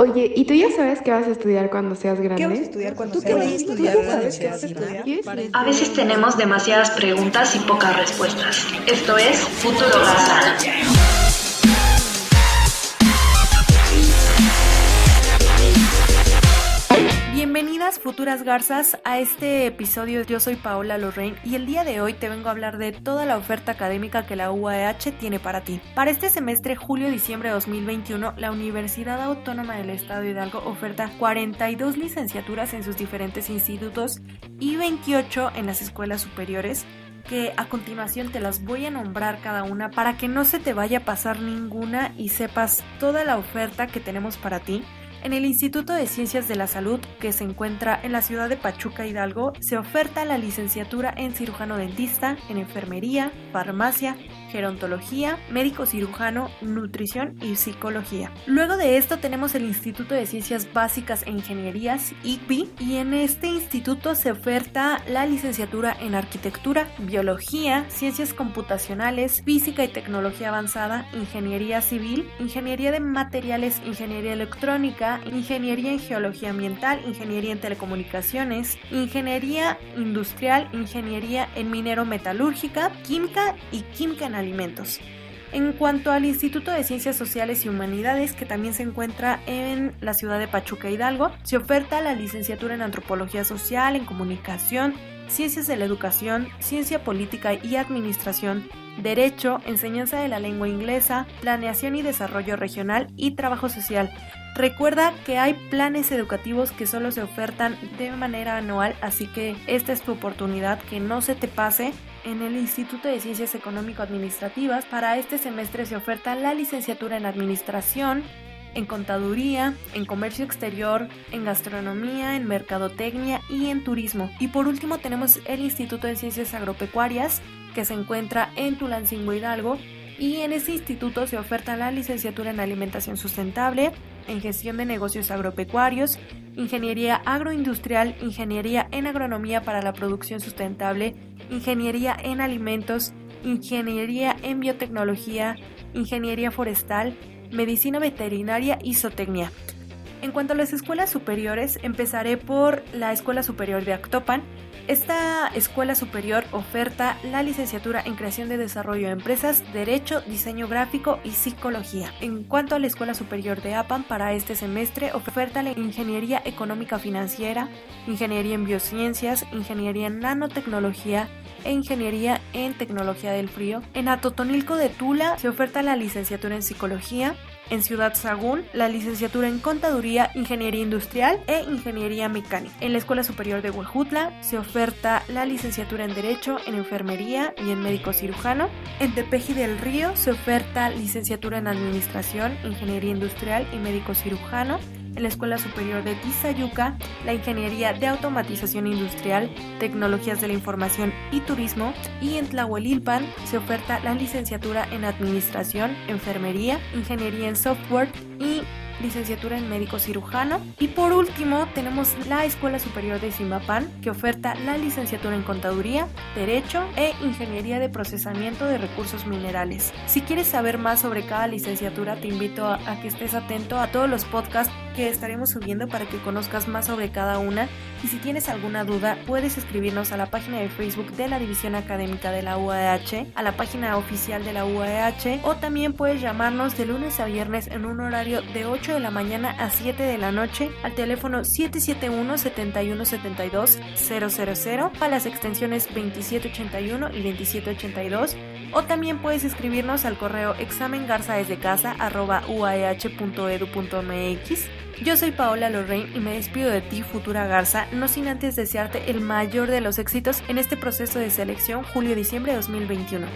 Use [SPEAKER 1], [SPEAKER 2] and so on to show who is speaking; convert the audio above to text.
[SPEAKER 1] Oye, ¿y tú ya sabes qué vas a estudiar cuando seas grande?
[SPEAKER 2] ¿Qué vas a estudiar cuando seas grande?
[SPEAKER 3] A veces tenemos demasiadas preguntas y pocas respuestas. Esto es Futuro Garza.
[SPEAKER 4] Futuras garzas a este episodio. Yo soy Paola Lorraine y el día de hoy te vengo a hablar de toda la oferta académica que la UAH tiene para ti. Para este semestre julio-diciembre de 2021, la Universidad Autónoma del Estado de Hidalgo oferta 42 licenciaturas en sus diferentes institutos y 28 en las escuelas superiores que a continuación te las voy a nombrar cada una para que no se te vaya a pasar ninguna y sepas toda la oferta que tenemos para ti. En el Instituto de Ciencias de la Salud, que se encuentra en la ciudad de Pachuca Hidalgo, se oferta la licenciatura en cirujano dentista, en enfermería, farmacia, gerontología, médico cirujano, nutrición y psicología. Luego de esto tenemos el Instituto de Ciencias Básicas e Ingenierías, ICBI, y en este instituto se oferta la licenciatura en arquitectura, biología, ciencias computacionales, física y tecnología avanzada, ingeniería civil, ingeniería de materiales, ingeniería electrónica, ingeniería en geología ambiental, ingeniería en telecomunicaciones, ingeniería industrial, ingeniería en minero metalúrgica, química y química en alimentos. En cuanto al Instituto de Ciencias Sociales y Humanidades, que también se encuentra en la ciudad de Pachuca Hidalgo, se oferta la licenciatura en Antropología Social, en Comunicación, Ciencias de la Educación, Ciencia Política y Administración, Derecho, Enseñanza de la Lengua Inglesa, Planeación y Desarrollo Regional y Trabajo Social. Recuerda que hay planes educativos que solo se ofertan de manera anual, así que esta es tu oportunidad, que no se te pase en el Instituto de Ciencias Económico-Administrativas. Para este semestre se oferta la licenciatura en Administración, en Contaduría, en Comercio Exterior, en Gastronomía, en Mercadotecnia y en Turismo. Y por último tenemos el Instituto de Ciencias Agropecuarias, que se encuentra en Tulancingo Hidalgo. Y en ese instituto se oferta la licenciatura en Alimentación Sustentable, en Gestión de Negocios Agropecuarios, Ingeniería Agroindustrial, Ingeniería en Agronomía para la Producción Sustentable, Ingeniería en Alimentos, Ingeniería en Biotecnología, Ingeniería Forestal, Medicina Veterinaria y Zootecnia. En cuanto a las escuelas superiores, empezaré por la Escuela Superior de Actopan. Esta escuela superior oferta la licenciatura en Creación de Desarrollo de Empresas, Derecho, Diseño Gráfico y Psicología. En cuanto a la Escuela Superior de APAN, para este semestre oferta la Ingeniería Económica Financiera, Ingeniería en Biociencias, Ingeniería en Nanotecnología, e Ingeniería en Tecnología del Frío. En Atotonilco de Tula se oferta la licenciatura en Psicología, en Ciudad Sagún la licenciatura en Contaduría, Ingeniería Industrial e Ingeniería Mecánica. En la Escuela Superior de Huejutla se oferta la licenciatura en Derecho, en Enfermería y en Médico Cirujano. En Tepeji del Río se oferta licenciatura en Administración, Ingeniería Industrial y Médico Cirujano en la Escuela Superior de Tizayuca, la Ingeniería de Automatización Industrial, Tecnologías de la Información y Turismo, y en Tlahuelilpan se oferta la licenciatura en Administración, Enfermería, Ingeniería en Software y licenciatura en médico cirujano. Y por último, tenemos la Escuela Superior de Simapán, que oferta la licenciatura en contaduría, derecho e ingeniería de procesamiento de recursos minerales. Si quieres saber más sobre cada licenciatura, te invito a, a que estés atento a todos los podcasts que estaremos subiendo para que conozcas más sobre cada una. Y si tienes alguna duda, puedes escribirnos a la página de Facebook de la División Académica de la UAH, a la página oficial de la UAH, o también puedes llamarnos de lunes a viernes en un horario de 8 de la mañana a 7 de la noche al teléfono 771-7172-000 a las extensiones 2781 y 2782 o también puedes escribirnos al correo examengarza.uah.edu.mx. Yo soy Paola Lorraine y me despido de ti, futura Garza, no sin antes desearte el mayor de los éxitos en este proceso de selección julio-diciembre de 2021.